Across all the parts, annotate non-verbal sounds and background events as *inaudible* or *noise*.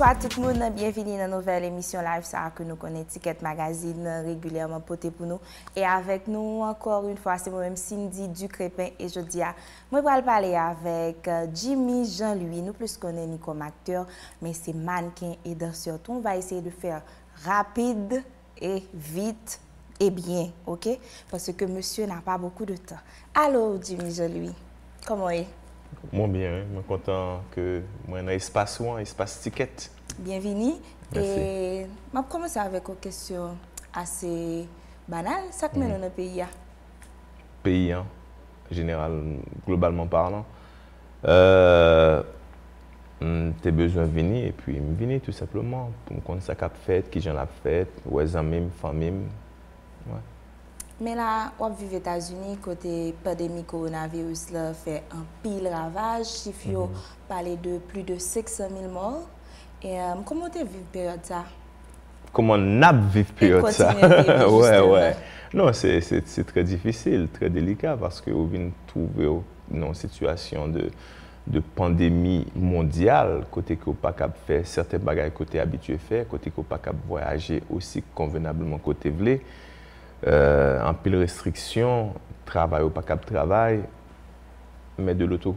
Bonsoir tout moun, bienveni nan nouvel emisyon live sa ak nou kon etiket magazin regulèrman pote pou nou. E avèk nou ankor un fwa se mwen Cindy Ducrepin e jodi a. Mwen pral pale avèk euh, Jimmy Jean-Louis, nou plus konen ni kom akteur, men se manken e dansyon. Ton va esye de fèr rapide e vit e bien, ok? Pase ke monsye nan pa boku de tan. Alo Jimmy Jean-Louis, komon e? Mwen bien, mwen kontan ke mwen an espasyon, espas tiket Bienvenue. Merci. Et je vais commencer avec une question assez banale. Ça que mène dans le pays. hein? Pays, hein, général, globalement parlant. Euh, T'as besoin de venir et puis me venir tout simplement pour me connaître qu'a fait, qui j'en a fait, ouais, amis, famille. Ouais. Mais là, on vit aux États-Unis, côté pandémie coronavirus, là, fait un pile ravage. Mhm. yo parlé de plus de 500 000 morts. Et euh, comment tu vis période ça? Comment n'a vivre période ça? *laughs* justement. ouais. Non, c'est- très difficile, très délicat parce que vous venez trouver une situation de, de pandémie mondiale, côté que vous pas capable faire certains bagages côté habitué faire, côté que pas capable voyager aussi convenablement côté vlé. Euh, en pile restriction, travail ou pas capable travail, mais de l'autre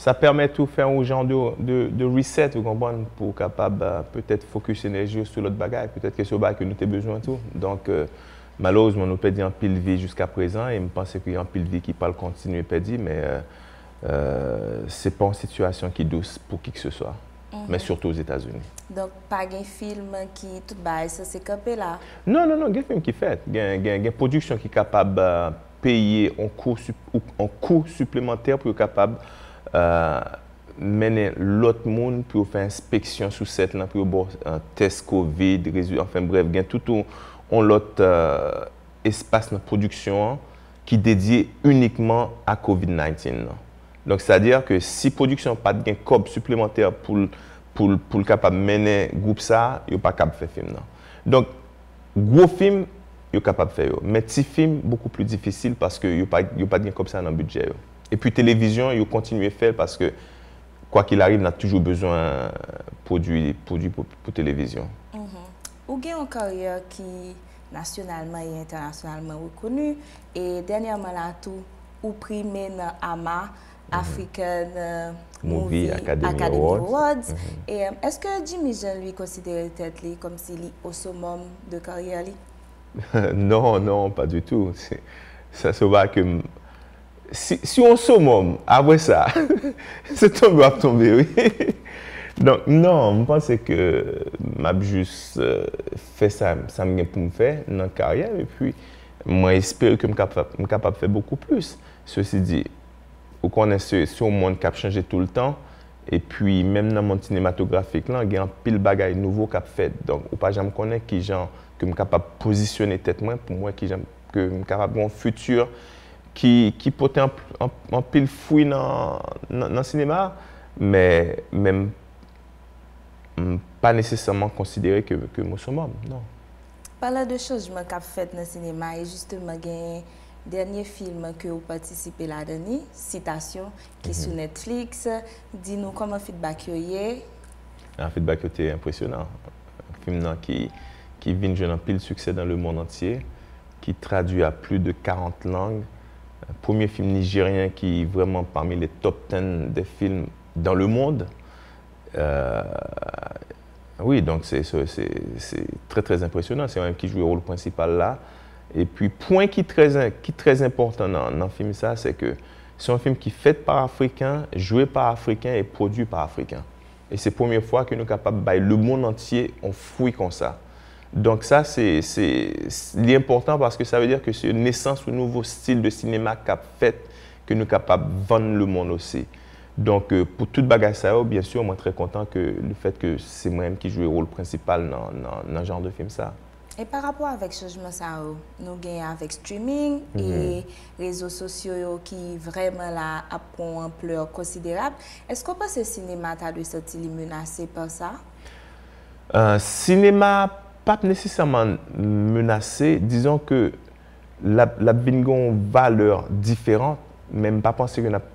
Sa permet ou fè ou jan de, de, de reset ou kompon pou kapab peut-et fokus enerji ou sou lot bagay. Peut-et ke sou bagay ke nou te bezwen tou. Donk euh, malouzman nou pedi an pil vi jiska prezan e mpense ki an pil vi ki pal kontinu pedi men euh, euh, se pa an situasyon ki dous pou ki k se soa. Mm -hmm. Men surtout ou Etats-Unis. Donk pa gen film ki tout bagay se se kapè la? Non, non, non, gen film ki fèt. Gen, gen, gen produksyon ki kapab peye an kou, kou suplementer pou yo kapab uh, menen lot moun pou yo fè inspeksyon sou set lan, pou yo bo uh, test COVID, rezu, anfen brev, gen toutou on lot uh, espas nan produksyon an, ki dedye unikman a COVID-19 nan. Donk sa diya ke si produksyon pat gen kob suplementer pou l kapab menen goup sa, yo pa kap fè film nan. Donk, gwo film, yo kapab fè yo. Men ti film, beaucoup plus difisil paske yo pat pa gen kob sa nan budget yo. E pi televizyon, yo kontinuye fel paske kwa ki l'arrive nan toujou bezwen prodwi pou televizyon. Mm-hmm. Ou gen yon karyer ki nasyonalman e internasyonalman wekonu e denyaman la tou ou prime nan AMA mm-hmm. African uh, Movie, Movie Academy, Academy Awards. Awards. Mm -hmm. um, euh, Eske Jimmy Jean lui konsidere tet li kom si li osomom de karyer li? *laughs* non, non, pa du tout. Sa se va ke m Si, si on somom, apwe sa, *laughs* se tombe wap tombe, oui. *laughs* Donk, nan, mpense ke map jous euh, fè sa, sa mgen pou m fè nan karyèm, e pwi mwen espere ke m kapap fè beaucoup plus. Se si di, ou konen se, se ou moun kap chanje tout l'tan, e pwi mèm nan moun sinematografik lan, gen pil bagay nouvo kap fèt. Donk, ou pa jan m konen ki jan, ke m kapap posisyonè tèt mwen, pou mwen ki jan, ke m kapap bon futur, qui porte un, pile fouille dans, le cinéma, mais même hum, pas nécessairement considéré que que moi suis homme, non. Parlant de changements qu'a fait dans le cinéma, et justement, un dernier film que vous participez là-dedans, Citation, qui est sur Netflix. Dis-nous comment feedback yo yé. Un feedback qui était impressionnant. Un film là, qui, qui vient de jouer un pile succès dans le monde entier, qui traduit à plus de 40 langues. Premier film nigérien qui est vraiment parmi les top 10 des films dans le monde. Euh, oui, donc c'est très très impressionnant. C'est un qui joue le rôle principal là. Et puis, point qui est très, qui très important dans, dans film, ça, c'est que c'est un film qui est fait par Africains, joué par Africains et produit par Africains. Et c'est la première fois que nous sommes capables de le monde entier on fouille comme ça. Donc ça, c'est important parce que ça veut dire que c'est une naissance d'un nouveau style de cinéma qu'a fait que nous sommes capables de vendre le monde aussi. Donc euh, pour toute ça, yo, bien sûr, moi très content que le fait que c'est moi-même qui joue le rôle principal dans, dans, dans ce genre de film ça. Et par rapport avec changement ça, yo, nous gagnons avec streaming et réseaux sociaux yo, qui vraiment là a une ampleur considérable. Est-ce qu'on pense que le cinéma t'a de sortir menacé par ça? Un cinéma pap nesesyaman menase, dizon ke la, la bingon valeur diferant, men pa panse ke nap,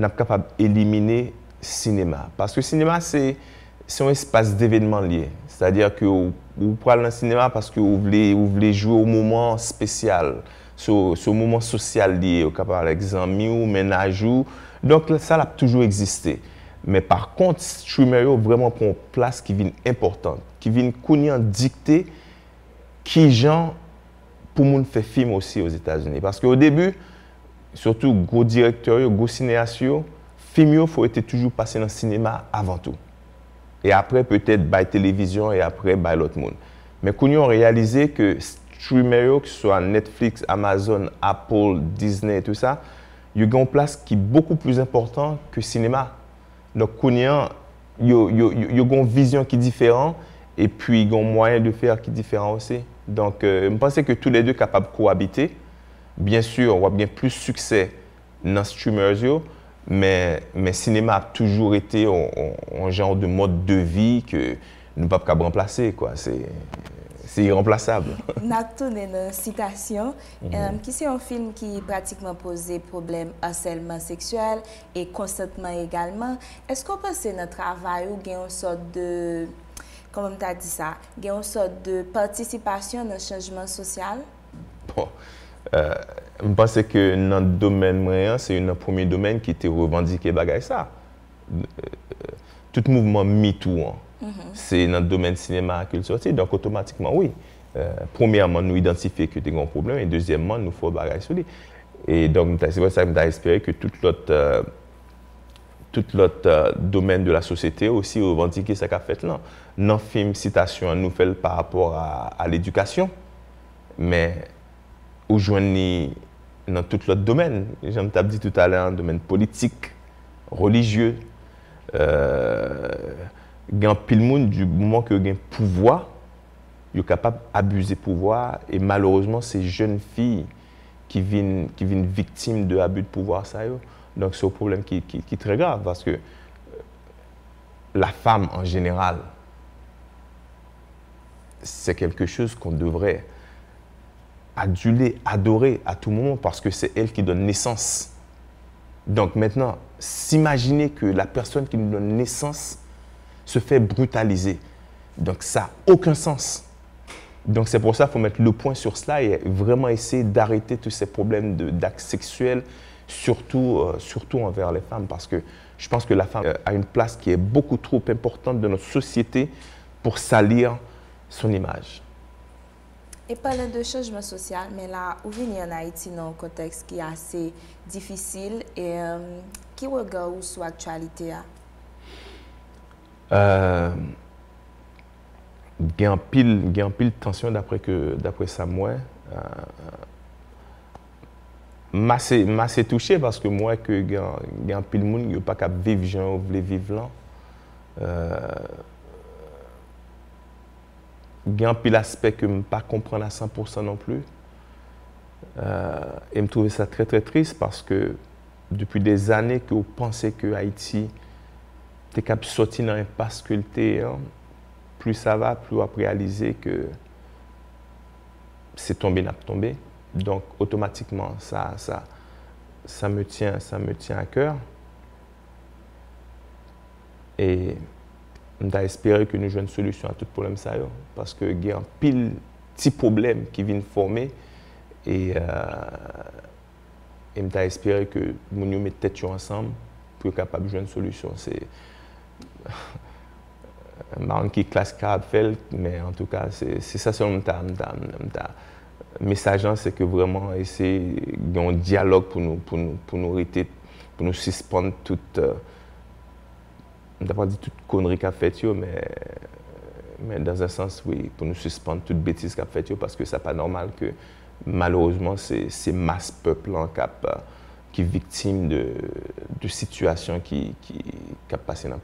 nap kapab elimine sinema. Paske sinema se yon espase d'evenman liye. Se adir ki ou, ou pral nan sinema paske ou vle jwe ou mouman spesyal. Sou so mouman sosyal liye, ou kapab alek zanmi ou menajou. Donk sa la toujou eksiste. Mais par contre, streamer vraiment pour une place qui vient importante, qui vient dicter qui gens pour nous faire film aussi aux États-Unis. Parce qu'au début, surtout gros directeurs, gros cinéastes, film il faut être toujours passé dans le cinéma avant tout. Et après peut-être by télévision et après by l'autre monde. Mais a réalisé que streamers, que ce soit Netflix, Amazon, Apple, Disney, tout ça, il y a une place qui est beaucoup plus importante que le cinéma. Donc, il y a une vision qui est différente et puis il y a un moyen de faire qui est différent aussi. Donc, euh, je pense que tous les deux sont capables de cohabiter. Bien sûr, on a bien plus de succès dans les streamers, mais le cinéma a toujours été un, genre de mode de vie que nous ne pouvons pas remplacer. Quoi. si remplaçable. *laughs* Nap toune nan Citation, mm -hmm. um, ki se yon film ki pratikman pose problem anselman seksuel e konsantman egalman. Esko pense nan travay ou gen yon sot de, komon ta di sa, gen yon sot de participasyon nan chanjman sosyal? Bon, euh, mpense ke nan domen mwen, se yon nan pomi domen ki te revandike bagay sa. Euh, euh, tout mouvment mitou an. Hein. C'est notre domaine cinéma culture. Donc, automatiquement, oui. Euh, premièrement, nous identifier que y a un problème et deuxièmement, nous faut bagager sur lui. Et donc, c'est pour ça que j'ai espéré que tout l'autre euh, tout l'autre euh, domaine de la société aussi revendiquer ce qu'a fait là. Non film citation nous fait par rapport à, l'éducation, mais aujourd'hui dans tout l'autre domaine. J'aime dit tout à l'heure, domaine politique, religieux, euh, gen pile monde du moment que un pouvoir, il est capable d'abuser pouvoir et malheureusement ces jeunes filles qui viennent qui viennent victimes de abus de pouvoir ça Donc c'est un problème qui, qui, est très grave parce que euh, la femme en général c'est quelque chose qu'on devrait aduler, adorer à tout moment parce que c'est elle qui donne naissance. Donc maintenant, s'imaginer que la personne qui nous donne naissance se fait brutaliser. Donc ça n'a aucun sens. Donc c'est pour ça qu'il faut mettre le point sur cela et vraiment essayer d'arrêter tous ces problèmes d'actes sexuels, surtout, euh, surtout envers les femmes, parce que je pense que la femme euh, a une place qui est beaucoup trop importante dans notre société pour salir son image. Et parler de changement social, mais là, où venez en Haïti dans un contexte qui est assez difficile et euh, qui regarde sur l'actualité euh, il y a pile, tension d'après que d'après ça moi. Euh, m'assez touché parce que moi que il y a pile monde qui pas qu'à vivre gens voulez vivre là. Euh, il y a un pile aspect que je ne pas comprendre à 100% non plus. Euh, et me trouve ça très très triste parce que depuis des années que vous pensez que te kap soti nan impas ke lte, plus sa va, plus wap realize ke se tombe nap tombe. Donk, otomatikman, sa, sa, sa me tyen, sa me tyen a kèr. E mta espere ke nou jwen solusyon a tout problem sa yo. Paske gen an pil ti problem ki vin formé. E euh, mta espere ke moun yo met tèt yo ansam pou yo kapab jwen solusyon. Se... C'est marrant qui classe fait, mais en tout cas, c'est ça sur mon message, hein, c'est que vraiment essayer un dialogue pour nous, pour nous, pour nous pour nous suspendre toute, euh, pas dit toute connerie qu'a fait, mais, mais dans un sens, oui, pour nous suspendre toute bêtise qu'a fait, parce que c'est pas normal que malheureusement, c'est masse peuple en cap qui est victime de, situations qui, qui, qui passé dans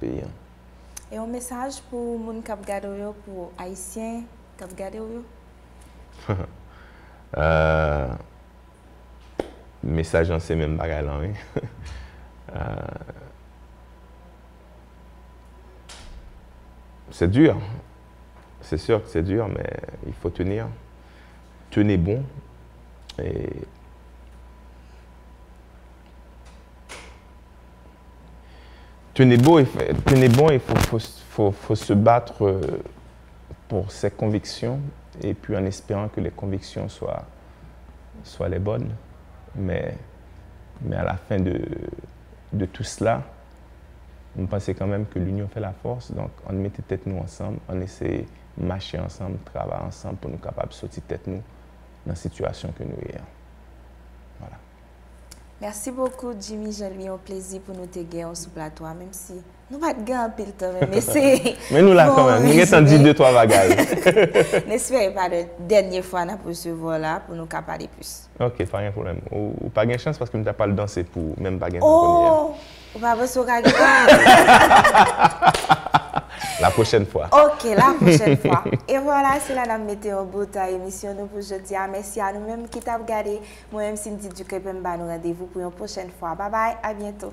E yon mesaj pou moun kap gade ou yo, pou Haitien kap gade ou yo? *laughs* uh, mesaj an se men bagay lan, we. *laughs* uh, c'est dur. C'est sûr que c'est dur, mais il faut tenir. Tenez bon. Et tenez, tenez bon, il faut, se battre euh, pour ses convictions et puis en espérant que les convictions soient, les bonnes. Mais, à la fin de, tout cela, on pensait quand même que l'union fait la force. Donc, on mettait tête nous ensemble, on essayait de marcher ensemble, travailler ensemble pour nous capables de sortir tête nous dans la situation que nous ayons. Mersi bokou Jimmy, jen li yon plezi pou nou te gen yon sou platwa, menm si nou bat gen apil to men, men se... men nou la konwen, nou gen tan di 2-3 bagay. Nespere pa de denye fwa na pou se vo la pou nou kapade plus. Ok, pa gen problem. Ou, ou pa gen chans paske mwen ta pal danse pou menm pa gen. Oh! Ou pa vè sou kage. La prochaine fois. Ok, la *laughs* prochaine fois. Et voilà, c'est la météo à émission nous pour aujourd'hui. Merci à nous-mêmes qui t'avons regardé. Moi-même, Cindy Ducrepemba, nous rendez-vous pour une prochaine fois. Bye bye, à bientôt.